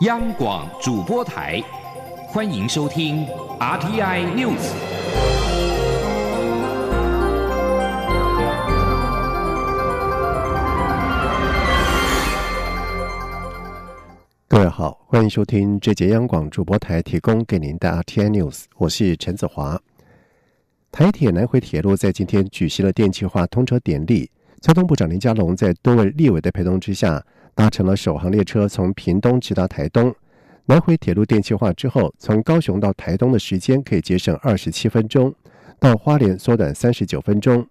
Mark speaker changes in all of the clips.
Speaker 1: 央广主播台，欢迎收听 RTI News。
Speaker 2: 各位好，欢迎收听这节央广主播台提供给您的 RTI News，我是陈子华。台铁南回铁路在今天举行了电气化通车典礼，交通部长林佳龙在多位立委的陪同之下。搭乘了首航列车，从屏东直达台东。南回铁路电气化之后，从高雄到台东的时间可以节省二十七分钟，到花莲缩短三十九分钟。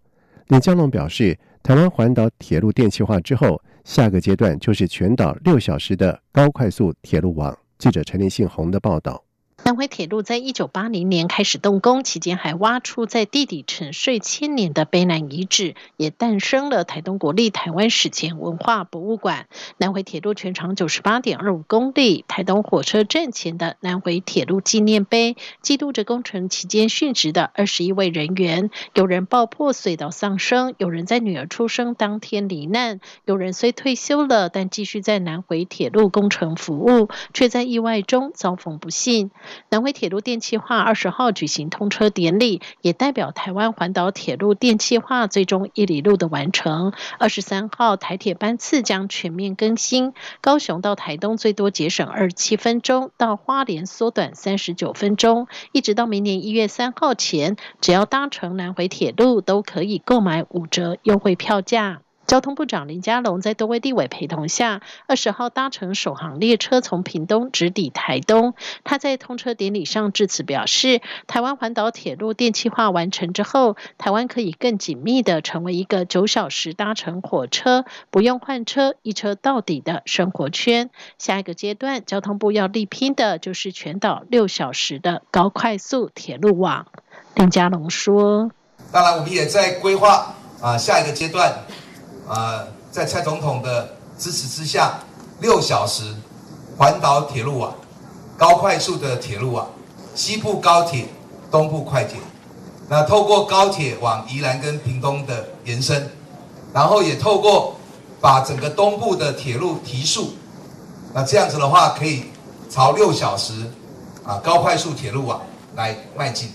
Speaker 2: 李江龙表示，台湾环岛铁路电气化之后，下个阶段就是全岛六小时的高快速铁路网。记者陈林信宏的报道。
Speaker 3: 南回铁路在一九八零年开始动工，期间还挖出在地底沉睡千年的卑南遗址，也诞生了台东国立台湾史前文化博物馆。南回铁路全长九十八点二五公里，台东火车站前的南回铁路纪念碑，记录着工程期间殉职的二十一位人员。有人爆破隧道丧生，有人在女儿出生当天罹难，有人虽退休了，但继续在南回铁路工程服务，却在意外中遭逢不幸。南回铁路电气化二十号举行通车典礼，也代表台湾环岛铁路电气化最终一里路的完成。二十三号台铁班次将全面更新，高雄到台东最多节省二十七分钟，到花莲缩短三十九分钟。一直到明年一月三号前，只要搭乘南回铁路，都可以购买五折优惠票价。交通部长林佳龙在多位地委陪同下，二十号搭乘首航列车从屏东直抵台东。他在通车典礼上致辞表示，台湾环岛铁路电气化完成之后，台湾可以更紧密的成为一个九小时搭乘火车不用换车一车到底的生活圈。下一个阶段，交通部要力拼的就是全岛六小时的高快速铁路网。林佳龙说：“
Speaker 4: 当然，我们也在规划啊下一个阶段。”啊，在蔡总统的支持之下，六小时环岛铁路网，高快速的铁路网，西部高铁、东部快铁，那透过高铁往宜兰跟屏东的延伸，然后也透过把整个东部的铁路提速，那这样子的话，可以朝六小时啊高快速铁路网来迈进。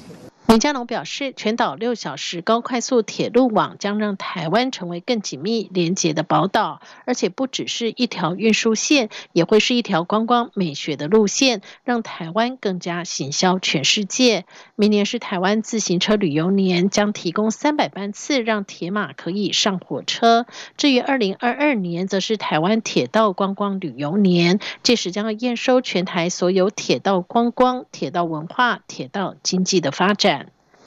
Speaker 3: 林佳龙表示，全岛六小时高快速铁路网将让台湾成为更紧密连接的宝岛，而且不只是一条运输线，也会是一条观光美学的路线，让台湾更加行销全世界。明年是台湾自行车旅游年，将提供三百班次让铁马可以上火车。至于二零二二年，则是台湾铁道观光旅游年，届时将要验收全台所有铁道观光、铁道文化、铁道经济的发展。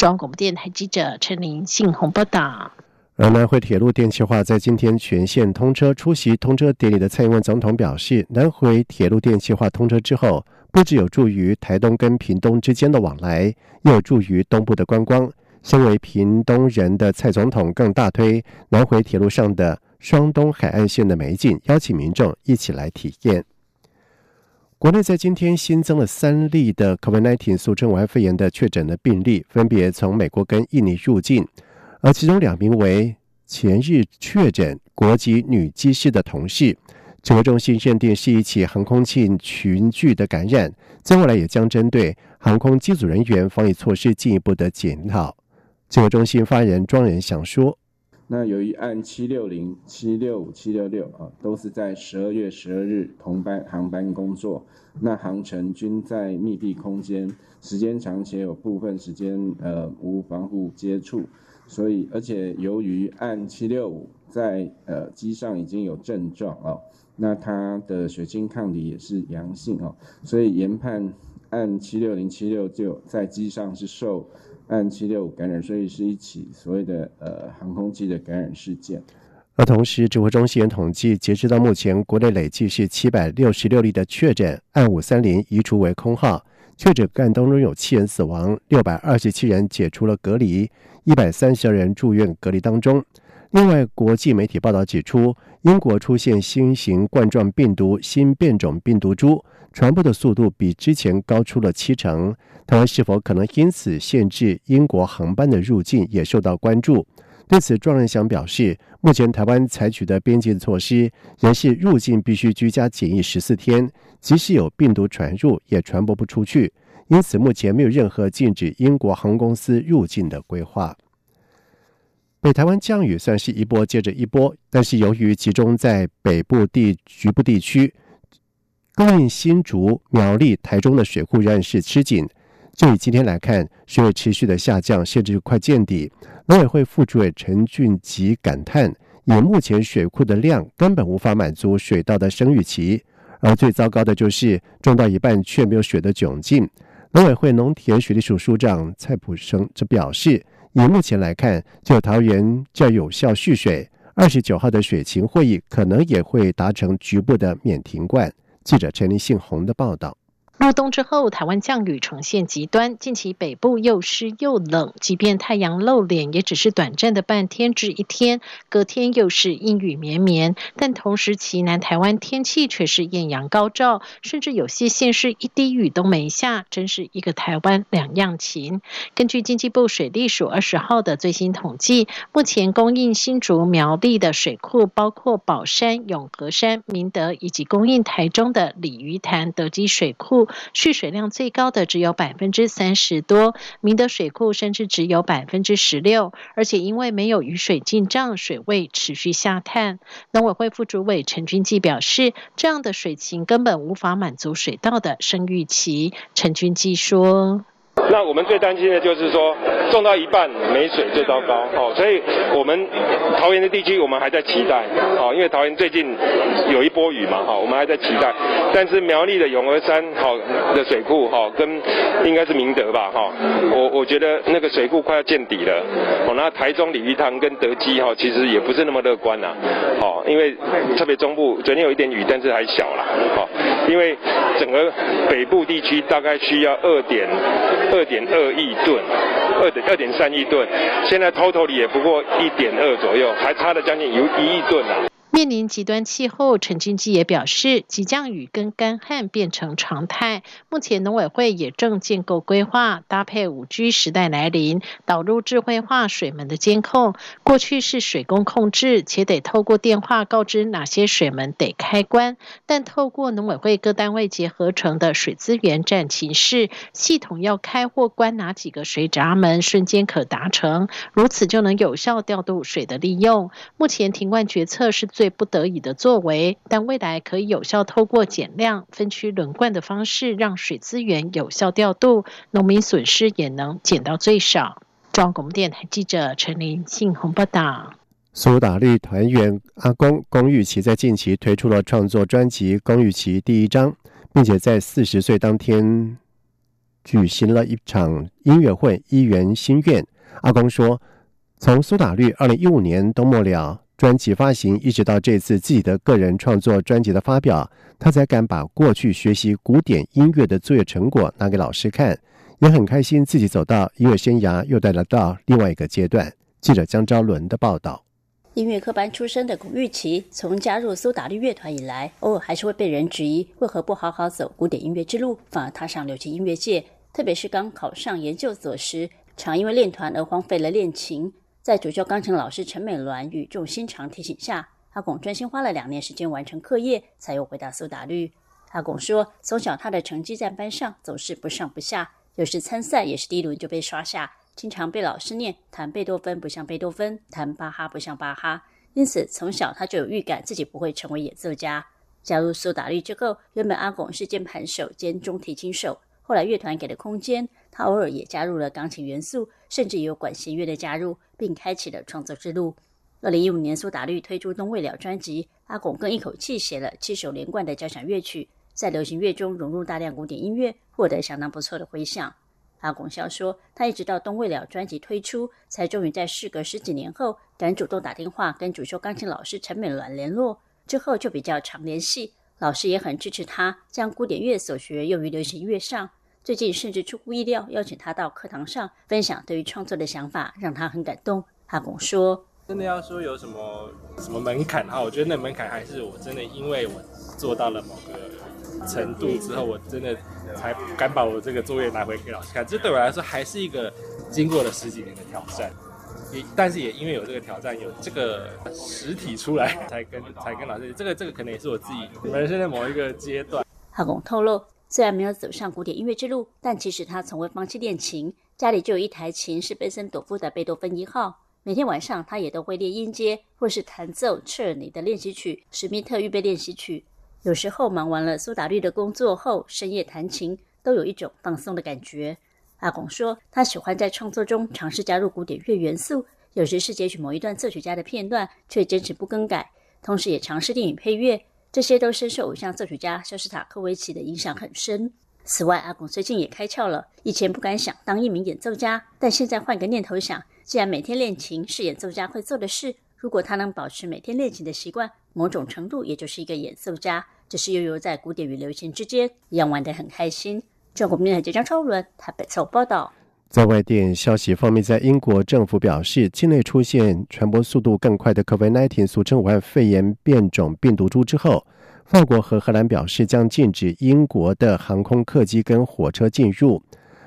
Speaker 3: 中广播电台记者陈琳信鸿报道。
Speaker 2: 而南回铁路电气化在今天全线通车，出席通车典礼的蔡英文总统表示，南回铁路电气化通车之后，不只有助于台东跟屏东之间的往来，也有助于东部的观光。身为屏东人的蔡总统更大推南回铁路上的双东海岸线的美景，邀请民众一起来体验。国内在今天新增了三例的 COVID-19 俗称武汉肺炎的确诊的病例，分别从美国跟印尼入境，而其中两名为前日确诊国籍女机师的同事。指挥中心认定是一起航空器群聚的感染，在未来也将针对航空机组人员防疫措施进一步的检讨。指挥中心发言人庄仁祥说。
Speaker 5: 那由于按七六零、七六五、七六六啊，都是在十二月十二日同班航班工作，那航程均在密闭空间，时间长且有部分时间呃无防护接触，所以而且由于按七六五在呃机上已经有症状啊，那他的血清抗体也是阳性啊，所以研判按七六零、七六就在机上是受。按七六五感染，所以是一起所谓的呃航空机的感染事件。
Speaker 2: 而同时，指挥中心统计，截止到目前，国内累计是七百六十六例的确诊，按五三零移除为空号。确诊个案当中有七人死亡，六百二十七人解除了隔离，一百三十二人住院隔离当中。另外，国际媒体报道指出，英国出现新型冠状病毒新变种病毒株。传播的速度比之前高出了七成，台湾是否可能因此限制英国航班的入境也受到关注。对此，庄仁祥表示，目前台湾采取的边境措施仍是入境必须居家检疫十四天，即使有病毒传入，也传播不出去。因此，目前没有任何禁止英国航空公司入境的规划。北台湾降雨算是一波接着一波，但是由于集中在北部地局部地区，供应新竹、苗栗、台中的水库仍然是吃紧。就以今天来看，水位持续的下降，甚至快见底。农委会副主委陈俊吉感叹，以目前水库的量，根本无法满足水稻的生育期。而最糟糕的就是种到一半却没有水的窘境。农委会农田水利署署长蔡普生则表示，以目前来看，就桃园较有效蓄水。二十九号的水情会议可能也会达成局部的免停灌。记者陈立信洪的报道。
Speaker 3: 入冬之后，台湾降雨呈现极端。近期北部又湿又冷，即便太阳露脸，也只是短暂的半天至一天，隔天又是阴雨绵绵。但同时，其南台湾天气却是艳阳高照，甚至有些县市一滴雨都没下，真是一个台湾两样情。根据经济部水利署二十号的最新统计，目前供应新竹苗栗的水库，包括宝山、永和山、明德，以及供应台中的鲤鱼潭德基水库。蓄水量最高的只有百分之三十多，明德水库甚至只有百分之十六，而且因为没有雨水进账，水位持续下探。农委会副主委陈君记表示，这样的水情根本无法满足水稻的生育期。陈君记说。
Speaker 6: 那我们最担心的就是说，种到一半没水最糟糕，哦，所以我们桃园的地区我们还在期待，哦，因为桃园最近有一波雨嘛，哈，我们还在期待。但是苗栗的永和山好的水库，哈，跟应该是明德吧，哈，我我觉得那个水库快要见底了，哦，那台中鲤鱼塘跟德基，哈，其实也不是那么乐观呐，哦，因为特别中部昨天有一点雨，但是还小啦，哦，因为整个北部地区大概需要二点。二点二亿吨，二点二点三亿吨，现在 total 里也不过一点二左右，还差了将近有一亿吨呢。
Speaker 3: 面临极端气候，陈俊基也表示，急降雨跟干旱变成常态。目前农委会也正建构规划，搭配五 G 时代来临，导入智慧化水门的监控。过去是水工控制，且得透过电话告知哪些水门得开关，但透过农委会各单位结合成的水资源站情室系统，要开或关哪几个水闸门，瞬间可达成，如此就能有效调度水的利用。目前停灌决策是最。最不得已的作为，但未来可以有效透过减量、分区轮灌的方式，让水资源有效调度，农民损失也能减到最少。中央广电台记者陈林信鸿报道。
Speaker 2: 苏打绿团员阿公龚玉琪在近期推出了创作专辑《龚玉琪第一章》，并且在四十岁当天举行了一场音乐会，一圆心愿。阿公说，从苏打绿二零一五年冬末了。专辑发行一直到这次自己的个人创作专辑的发表，他才敢把过去学习古典音乐的作业成果拿给老师看，也很开心自己走到音乐生涯又带来到另外一个阶段。记者江昭伦的报道：
Speaker 7: 音乐科班出身的龚玉琪，从加入苏打绿乐团以来，偶尔还是会被人质疑为何不好好走古典音乐之路，反而踏上流行音乐界。特别是刚考上研究所时，常因为练团而荒废了练琴。在主修钢琴老师陈美銮语重心长提醒下，阿拱专心花了两年时间完成课业，才又回到苏打绿。阿拱说，从小他的成绩在班上总是不上不下，有时参赛也是第一轮就被刷下，经常被老师念弹贝多芬不像贝多芬，弹巴哈不像巴哈。因此，从小他就有预感自己不会成为演奏家。加入苏打绿之后，原本阿拱是键盘手兼中提琴手，后来乐团给了空间。他偶尔也加入了钢琴元素，甚至也有管弦乐的加入，并开启了创作之路。二零一五年，苏打绿推出《冬未了》专辑，阿拱更一口气写了七首连贯的交响乐曲，在流行乐中融入大量古典音乐，获得相当不错的回响。阿拱笑说，他一直到《冬未了》专辑推出，才终于在事隔十几年后，敢主动打电话跟主修钢琴老师陈美銮联络，之后就比较常联系。老师也很支持他，将古典乐所学用于流行乐上。最近甚至出乎意料，邀请他到课堂上分享对于创作的想法，让他很感动。阿拱说：“
Speaker 8: 真的要说有什么什么门槛哈，我觉得那门槛还是我真的因为我做到了某个程度之后，我真的才敢把我这个作业拿回给老师看。这对我来说还是一个经过了十几年的挑战。也但是也因为有这个挑战，有这个实体出来，才跟才跟老师，这个这个可能也是我自己人生的某一个阶段。
Speaker 7: 阿公透露，虽然没有走上古典音乐之路，但其实他从未放弃练琴，家里就有一台琴是贝森朵夫的贝多芬一号。每天晚上，他也都会练音阶，或是弹奏彻尔尼的练习曲、史密特预备练习曲。有时候忙完了苏打绿的工作后，深夜弹琴，都有一种放松的感觉。阿拱说，他喜欢在创作中尝试加入古典乐元素，有时是截取某一段作曲家的片段，却坚持不更改，同时也尝试电影配乐。这些都深受偶像作曲家肖斯塔科维奇的影响很深。此外，阿拱最近也开窍了，以前不敢想当一名演奏家，但现在换个念头想。既然每天练琴是演奏家会做的事，如果他能保持每天练琴的习惯，某种程度也就是一个演奏家。只是悠悠在古典与流行之间，一样玩得很开心。中国面台即将超伦台北做报道。
Speaker 2: 在外电消息方面，在英国政府表示，境内出现传播速度更快的 COVID-19，俗称武汉肺炎变种病毒株之后，法国和荷兰表示将禁止英国的航空客机跟火车进入。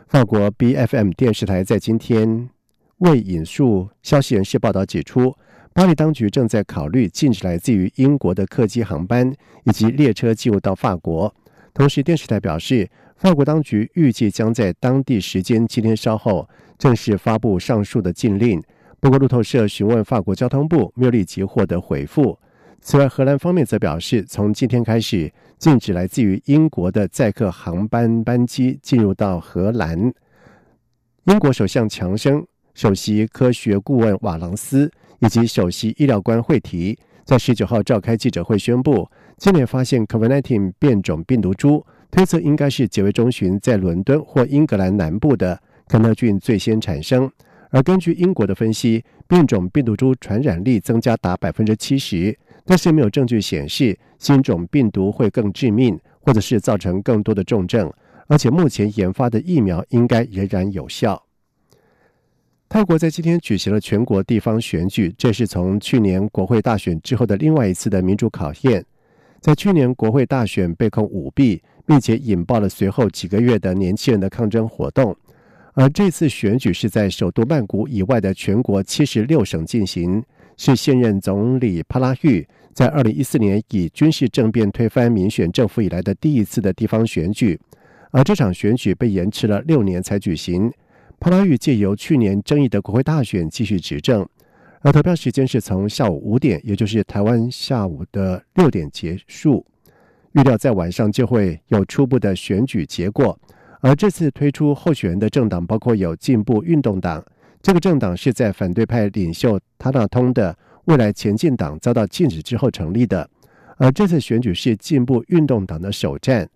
Speaker 2: 法国 BFM 电视台在今天。未引述消息人士报道指出，巴黎当局正在考虑禁止来自于英国的客机航班以及列车进入到法国。同时，电视台表示，法国当局预计将在当地时间今天稍后正式发布上述的禁令。不过，路透社询问法国交通部，没有立即获得回复。此外，荷兰方面则表示，从今天开始禁止来自于英国的载客航班班机进入到荷兰。英国首相强生。首席科学顾问瓦朗斯以及首席医疗官惠提在十九号召开记者会，宣布今年发现 COVID-19 变种病毒株，推测应该是九月中旬在伦敦或英格兰南部的肯特郡最先产生。而根据英国的分析，变种病毒株传染力增加达百分之七十，但是没有证据显示新种病毒会更致命，或者是造成更多的重症。而且目前研发的疫苗应该仍然有效。泰国在今天举行了全国地方选举，这是从去年国会大选之后的另外一次的民主考验。在去年国会大选被控舞弊，并且引爆了随后几个月的年轻人的抗争活动，而这次选举是在首都曼谷以外的全国七十六省进行，是现任总理帕拉育在二零一四年以军事政变推翻民选政府以来的第一次的地方选举，而这场选举被延迟了六年才举行。帕拉育借由去年争议的国会大选继续执政，而投票时间是从下午五点，也就是台湾下午的六点结束。预料在晚上就会有初步的选举结果。而这次推出候选人的政党包括有进步运动党，这个政党是在反对派领袖塔纳通的未来前进党遭到禁止之后成立的。而这次选举是进步运动党的首战，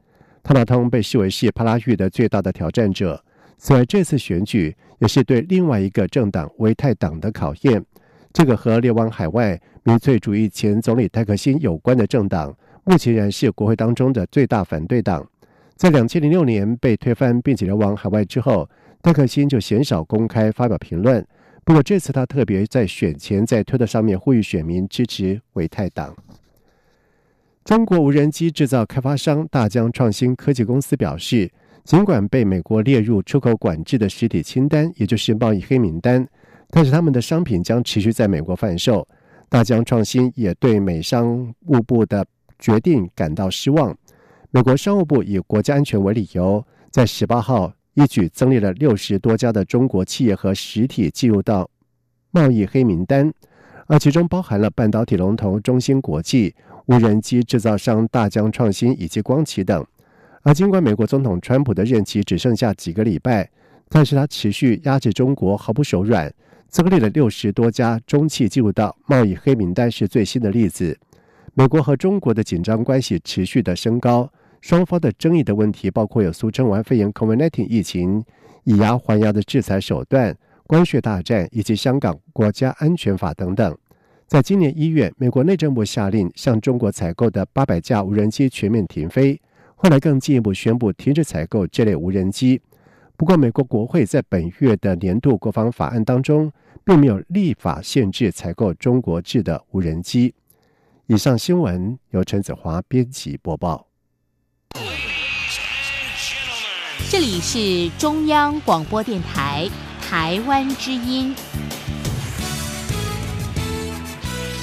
Speaker 2: 塔纳通被视为是帕拉育的最大的挑战者。此外，这次选举也是对另外一个政党维泰党的考验。这个和流亡海外民粹主义前总理戴克辛有关的政党，目前仍是国会当中的最大反对党。在两千零六年被推翻并且流亡海外之后，戴克辛就鲜少公开发表评论。不过这次他特别在选前在推特上面呼吁选民支持维泰党。中国无人机制造开发商大疆创新科技公司表示。尽管被美国列入出口管制的实体清单，也就是贸易黑名单，但是他们的商品将持续在美国贩售。大疆创新也对美商务部的决定感到失望。美国商务部以国家安全为理由，在十八号一举增列了六十多家的中国企业和实体进入到贸易黑名单，而其中包含了半导体龙头中芯国际、无人机制造商大疆创新以及光启等。而尽管美国总统川普的任期只剩下几个礼拜，但是他持续压制中国毫不手软，增列了六十多家中企进入到贸易黑名单是最新的例子。美国和中国的紧张关系持续的升高，双方的争议的问题包括有俗称完肺炎 （COVID-19） 疫情、以牙还牙的制裁手段、关税大战以及香港国家安全法等等。在今年一月，美国内政部下令向中国采购的八百架无人机全面停飞。后来更进一步宣布停止采购这类无人机。不过，美国国会在本月的年度国防法案当中，并没有立法限制采购中国制的无人机。以上新闻由陈子华编辑播报。
Speaker 9: 这里是中央广播电台台湾之音。